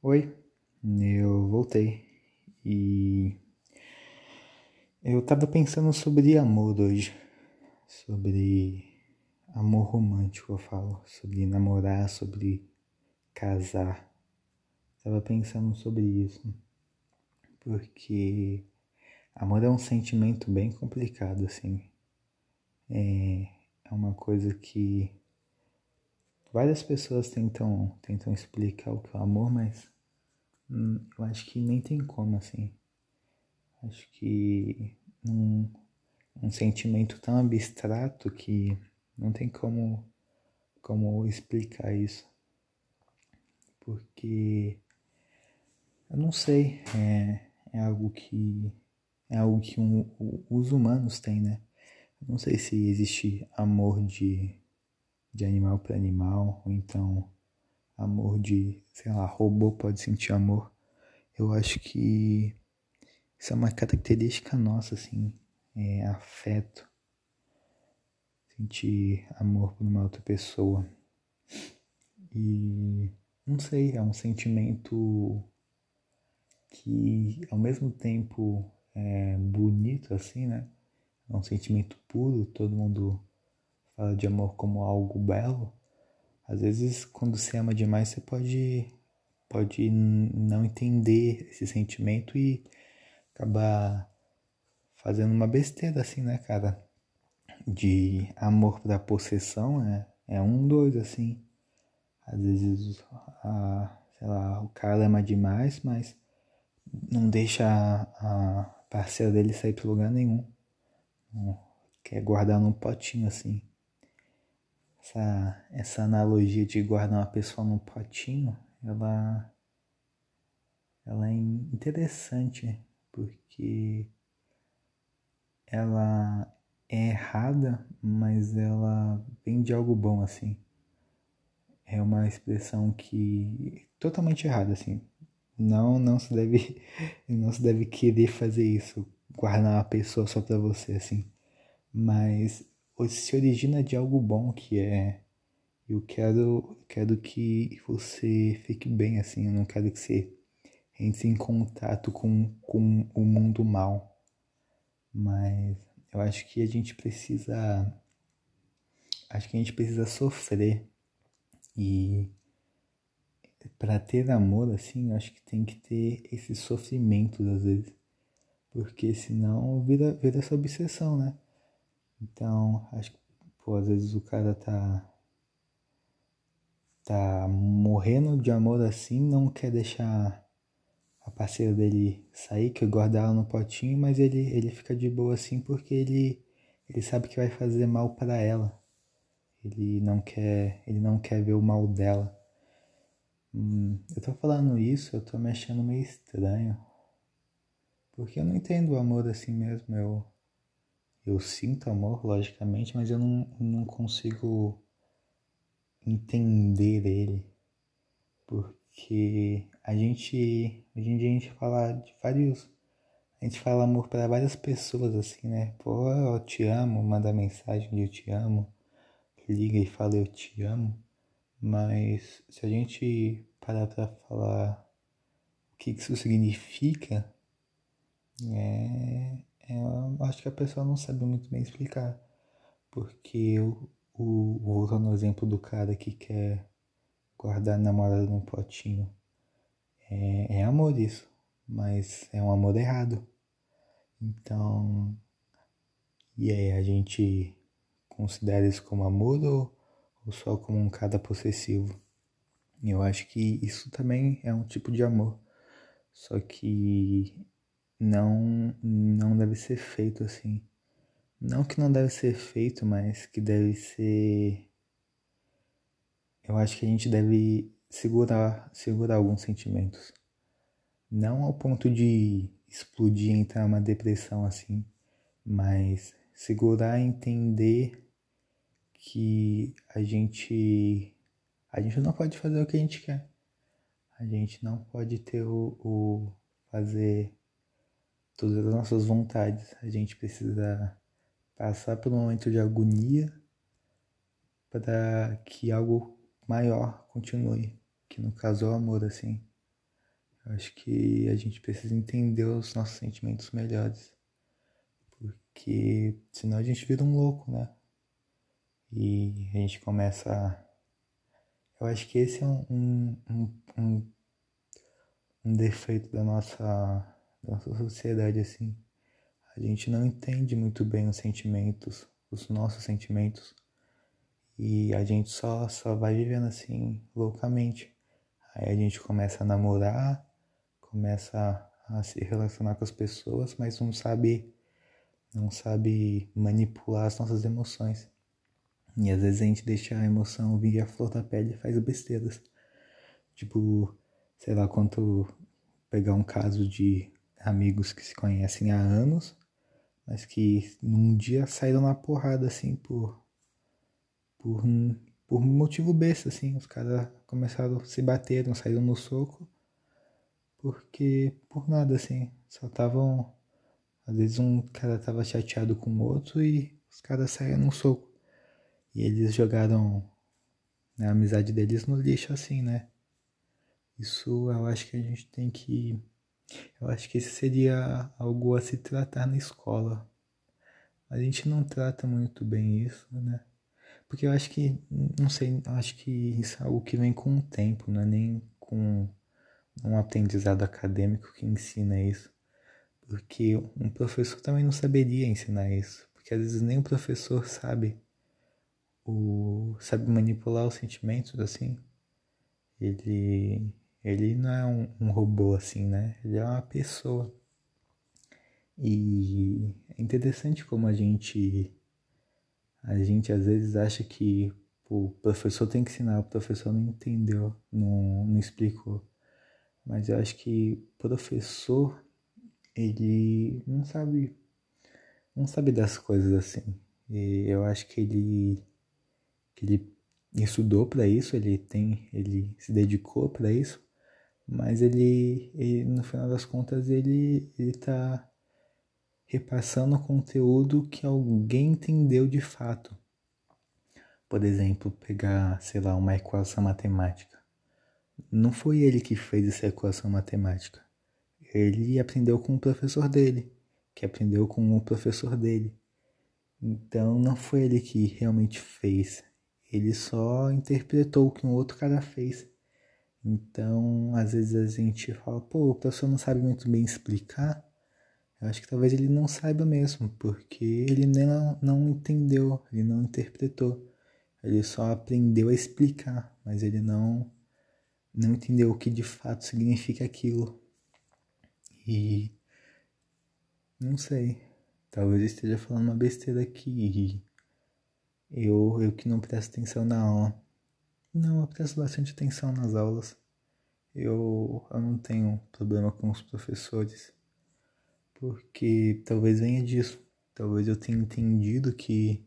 Oi, eu voltei. E eu tava pensando sobre amor hoje, sobre amor romântico, eu falo, sobre namorar, sobre casar. Tava pensando sobre isso, porque amor é um sentimento bem complicado, assim. É, é uma coisa que várias pessoas tentam, tentam explicar o que é o amor, mas hum, eu acho que nem tem como, assim. Acho que um, um sentimento tão abstrato que não tem como, como explicar isso. Porque eu não sei, é, é algo que é algo que um, os humanos têm, né? Eu não sei se existe amor de de animal para animal, ou então amor de, sei lá, robô pode sentir amor. Eu acho que isso é uma característica nossa, assim, é afeto, sentir amor por uma outra pessoa. E não sei, é um sentimento que ao mesmo tempo é bonito, assim, né? É um sentimento puro, todo mundo fala de amor como algo belo, às vezes quando você ama demais você pode pode não entender esse sentimento e acabar fazendo uma besteira assim, né, cara? De amor da possessão é, é um, dois, assim. Às vezes, a, sei lá, o cara ama demais, mas não deixa a, a parceira dele sair para lugar nenhum. Quer guardar num potinho assim essa, essa analogia de guardar uma pessoa num potinho, ela, ela é interessante porque ela é errada, mas ela vem de algo bom assim. É uma expressão que totalmente errada assim. Não, não se deve, não se deve querer fazer isso, guardar uma pessoa só para você assim. Mas se origina de algo bom que é. Eu quero quero que você fique bem assim eu não quero que você entre em contato com, com o mundo mal. Mas eu acho que a gente precisa acho que a gente precisa sofrer. E para ter amor assim eu acho que tem que ter esse sofrimento às vezes. Porque senão vira vira essa obsessão né então, acho que, pô, às vezes o cara tá. tá morrendo de amor assim, não quer deixar a parceira dele sair, que guarda ela no potinho, mas ele, ele fica de boa assim porque ele, ele sabe que vai fazer mal para ela. Ele não quer, ele não quer ver o mal dela. Hum, eu tô falando isso, eu tô me achando meio estranho. Porque eu não entendo o amor assim mesmo. Eu, eu sinto amor, logicamente, mas eu não, não consigo entender ele. Porque a gente, hoje em dia a gente fala de vários, a gente fala amor para várias pessoas assim, né? Pô, eu te amo, manda mensagem de eu te amo, liga e fala eu te amo. Mas se a gente parar para falar o que isso significa, é, eu acho que a pessoa não sabe muito bem explicar. Porque o, o voltando no exemplo do cara que quer guardar a namorada num potinho. É, é amor isso, mas é um amor errado. Então, e aí, a gente considera isso como amor ou, ou só como um cara possessivo? Eu acho que isso também é um tipo de amor. Só que não não deve ser feito assim. Não que não deve ser feito, mas que deve ser eu acho que a gente deve segurar segurar alguns sentimentos. Não ao ponto de explodir entrar uma depressão assim, mas segurar entender que a gente a gente não pode fazer o que a gente quer. A gente não pode ter o, o fazer todas as nossas vontades. A gente precisa passar por um momento de agonia para que algo maior continue, que no caso é o amor, assim. Eu acho que a gente precisa entender os nossos sentimentos melhores. Porque senão a gente vira um louco, né? E a gente começa a... Eu acho que esse é um, um, um, um defeito da nossa, nossa sociedade, assim. A gente não entende muito bem os sentimentos, os nossos sentimentos. E a gente só, só vai vivendo assim, loucamente. Aí a gente começa a namorar, começa a se relacionar com as pessoas, mas não sabe não sabe manipular as nossas emoções. E às vezes a gente deixa a emoção vir à flor da pele e faz besteiras. Tipo, sei lá quanto pegar um caso de amigos que se conhecem há anos, mas que num dia saíram na porrada assim por por por motivo besta assim, os caras começaram se bater, não saíram no soco, porque por nada assim, só estavam às vezes um cara tava chateado com o outro e os caras saíram no soco. E eles jogaram né, a amizade deles no lixo assim, né? Isso eu acho que a gente tem que. Eu acho que esse seria algo a se tratar na escola. A gente não trata muito bem isso, né? Porque eu acho que, não sei, acho que isso é algo que vem com o tempo, não é nem com um aprendizado acadêmico que ensina isso. Porque um professor também não saberia ensinar isso. Porque às vezes nem o professor sabe o sabe manipular os sentimentos assim. Ele ele não é um, um robô assim, né? Ele é uma pessoa. E é interessante como a gente a gente às vezes acha que o professor tem que ensinar, o professor não entendeu, não, não explicou. Mas eu acho que professor ele não sabe não sabe das coisas assim. E eu acho que ele que ele estudou para isso, ele tem, ele se dedicou para isso, mas ele, ele, no final das contas ele ele tá repassando conteúdo que alguém entendeu de fato. Por exemplo, pegar, sei lá, uma equação matemática. Não foi ele que fez essa equação matemática ele aprendeu com o professor dele, que aprendeu com o professor dele. Então não foi ele que realmente fez, ele só interpretou o que um outro cara fez. Então, às vezes a gente fala, pô, o professor não sabe muito bem explicar. Eu acho que talvez ele não saiba mesmo, porque ele não, não entendeu, ele não interpretou. Ele só aprendeu a explicar, mas ele não, não entendeu o que de fato significa aquilo. E não sei, talvez eu esteja falando uma besteira aqui. Eu, eu que não presto atenção na aula. Não, eu presto bastante atenção nas aulas. Eu, eu não tenho problema com os professores. Porque talvez venha disso. Talvez eu tenha entendido que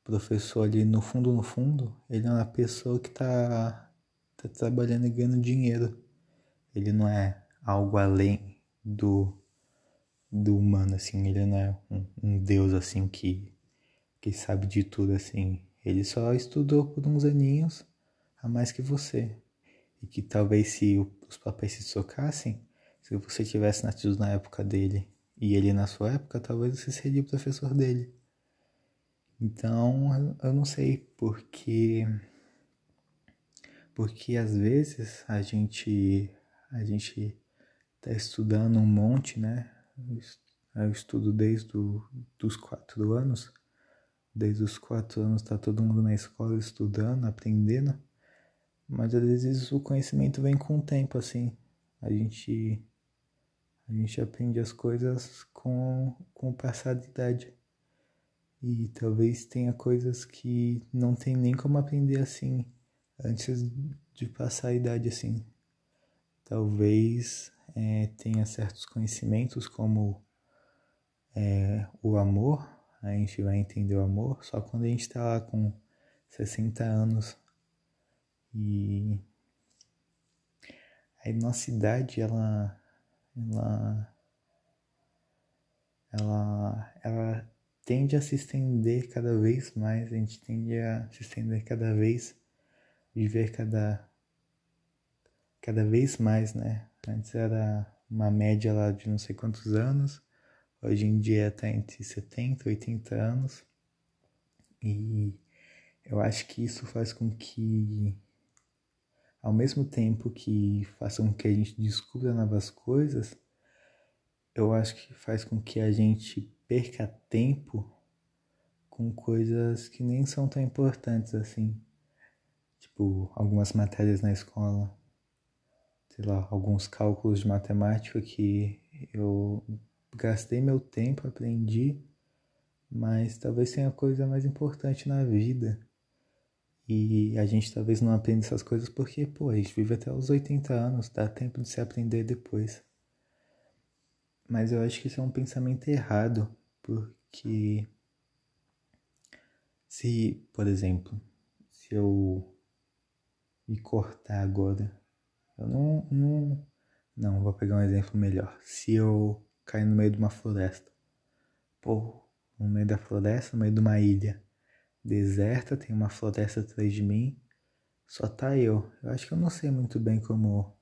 o professor ali no fundo, no fundo, ele é uma pessoa que tá, tá trabalhando e ganhando dinheiro. Ele não é algo além do, do humano, assim. Ele não é um, um deus, assim, que, que sabe de tudo, assim. Ele só estudou por uns aninhos a mais que você. E que talvez se os papéis se socassem, se você tivesse nascido na época dele e ele na sua época, talvez você seria o professor dele. Então, eu não sei porque porque às vezes a gente a gente tá estudando um monte, né? Eu estudo desde o, dos quatro anos. Desde os quatro anos tá todo mundo na escola estudando, aprendendo. Mas às vezes o conhecimento vem com o tempo, assim. A gente, a gente aprende as coisas com, com o passar de idade. E talvez tenha coisas que não tem nem como aprender assim, antes de passar a idade assim. Talvez é, tenha certos conhecimentos como é, o amor, a gente vai entender o amor só quando a gente está lá com 60 anos e a nossa idade ela ela ela ela tende a se estender cada vez mais, a gente tende a se estender cada vez, viver cada cada vez mais, né? Antes era uma média lá de não sei quantos anos, hoje em dia está entre 70 e 80 anos. E eu acho que isso faz com que, ao mesmo tempo que faça com que a gente descubra novas coisas, eu acho que faz com que a gente perca tempo com coisas que nem são tão importantes assim. Tipo, algumas matérias na escola, sei lá, alguns cálculos de matemática que eu gastei meu tempo, aprendi, mas talvez tenha coisa mais importante na vida. E a gente talvez não aprenda essas coisas porque, pô, a gente vive até os 80 anos, dá tempo de se aprender depois. Mas eu acho que isso é um pensamento errado, porque se, por exemplo, se eu me cortar agora, eu não, não, não, vou pegar um exemplo melhor. Se eu cair no meio de uma floresta, pô, no meio da floresta, no meio de uma ilha deserta, tem uma floresta atrás de mim, só tá eu. Eu acho que eu não sei muito bem como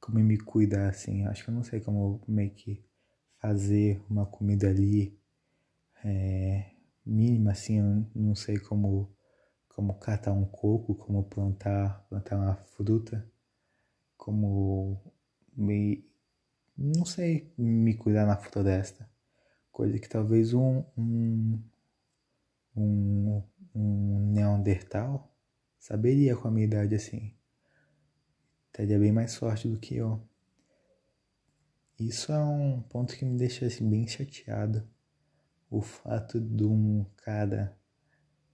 como me cuidar assim. Eu acho que eu não sei como meio que fazer uma comida ali é, mínima assim, eu não sei como como catar um coco, como plantar, plantar uma fruta, como me não sei, me cuidar na floresta. Coisa que talvez um, um, um, um Neandertal saberia com a minha idade assim. Teria bem mais sorte do que eu. Isso é um ponto que me deixa assim, bem chateado. O fato de um cara,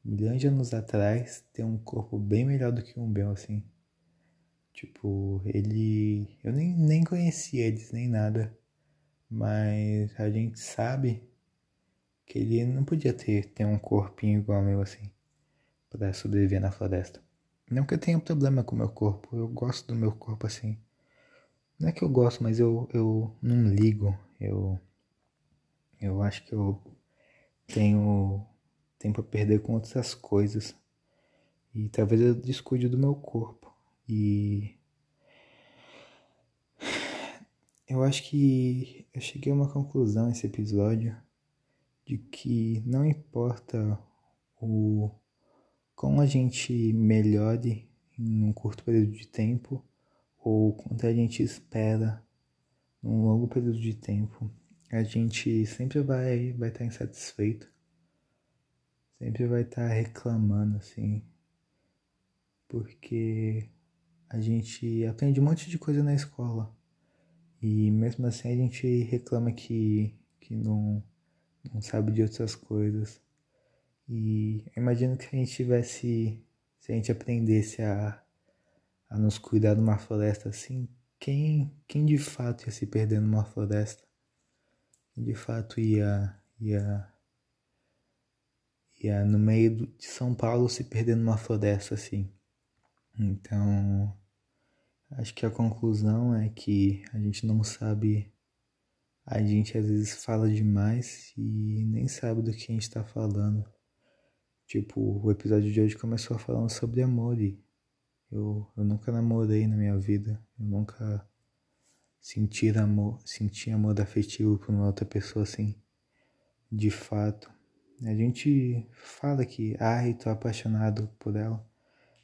milhões de anos atrás, ter um corpo bem melhor do que o meu, assim. Tipo, ele. Eu nem, nem conhecia eles, nem nada. Mas a gente sabe que ele não podia ter, ter um corpinho igual ao meu, assim, para sobreviver na floresta. Não que eu tenha problema com o meu corpo, eu gosto do meu corpo assim. Não é que eu gosto, mas eu, eu não ligo. Eu, eu acho que eu tenho tempo a perder com outras coisas. E talvez eu descuide do meu corpo. E eu acho que eu cheguei a uma conclusão nesse episódio de que não importa o como a gente melhore em um curto período de tempo ou quanto a gente espera num longo período de tempo, a gente sempre vai vai estar insatisfeito, sempre vai estar reclamando assim, porque a gente aprende um monte de coisa na escola e mesmo assim a gente reclama que que não não sabe de outras coisas. E eu imagino que a gente tivesse, se a gente aprendesse a a nos cuidar de uma floresta assim, quem, quem de fato ia se perder numa floresta? Quem de fato ia, ia, ia no meio de São Paulo se perder numa floresta assim? Então, acho que a conclusão é que a gente não sabe, a gente às vezes fala demais e nem sabe do que a gente está falando. Tipo, o episódio de hoje começou falando sobre amor e eu, eu nunca namorei na minha vida. Eu nunca senti amor, senti amor afetivo por uma outra pessoa assim, de fato. A gente fala que, ai, tô apaixonado por ela,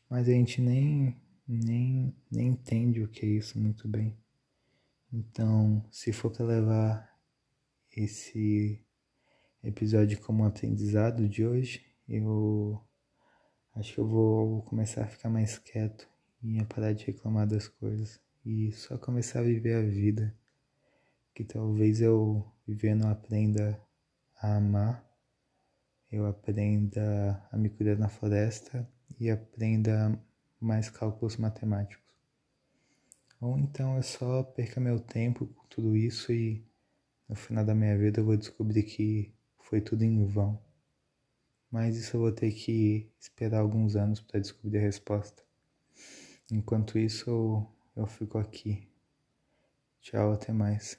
mas a gente nem, nem, nem entende o que é isso muito bem. Então, se for para levar esse episódio como aprendizado de hoje, eu Acho que eu vou começar a ficar mais quieto e parar de reclamar das coisas e só começar a viver a vida. Que talvez eu vivendo aprenda a amar, eu aprenda a me cuidar na floresta e aprenda mais cálculos matemáticos. Ou então eu só perca meu tempo com tudo isso e no final da minha vida eu vou descobrir que foi tudo em vão mas isso eu vou ter que esperar alguns anos para descobrir a resposta. Enquanto isso, eu, eu fico aqui. Tchau, até mais.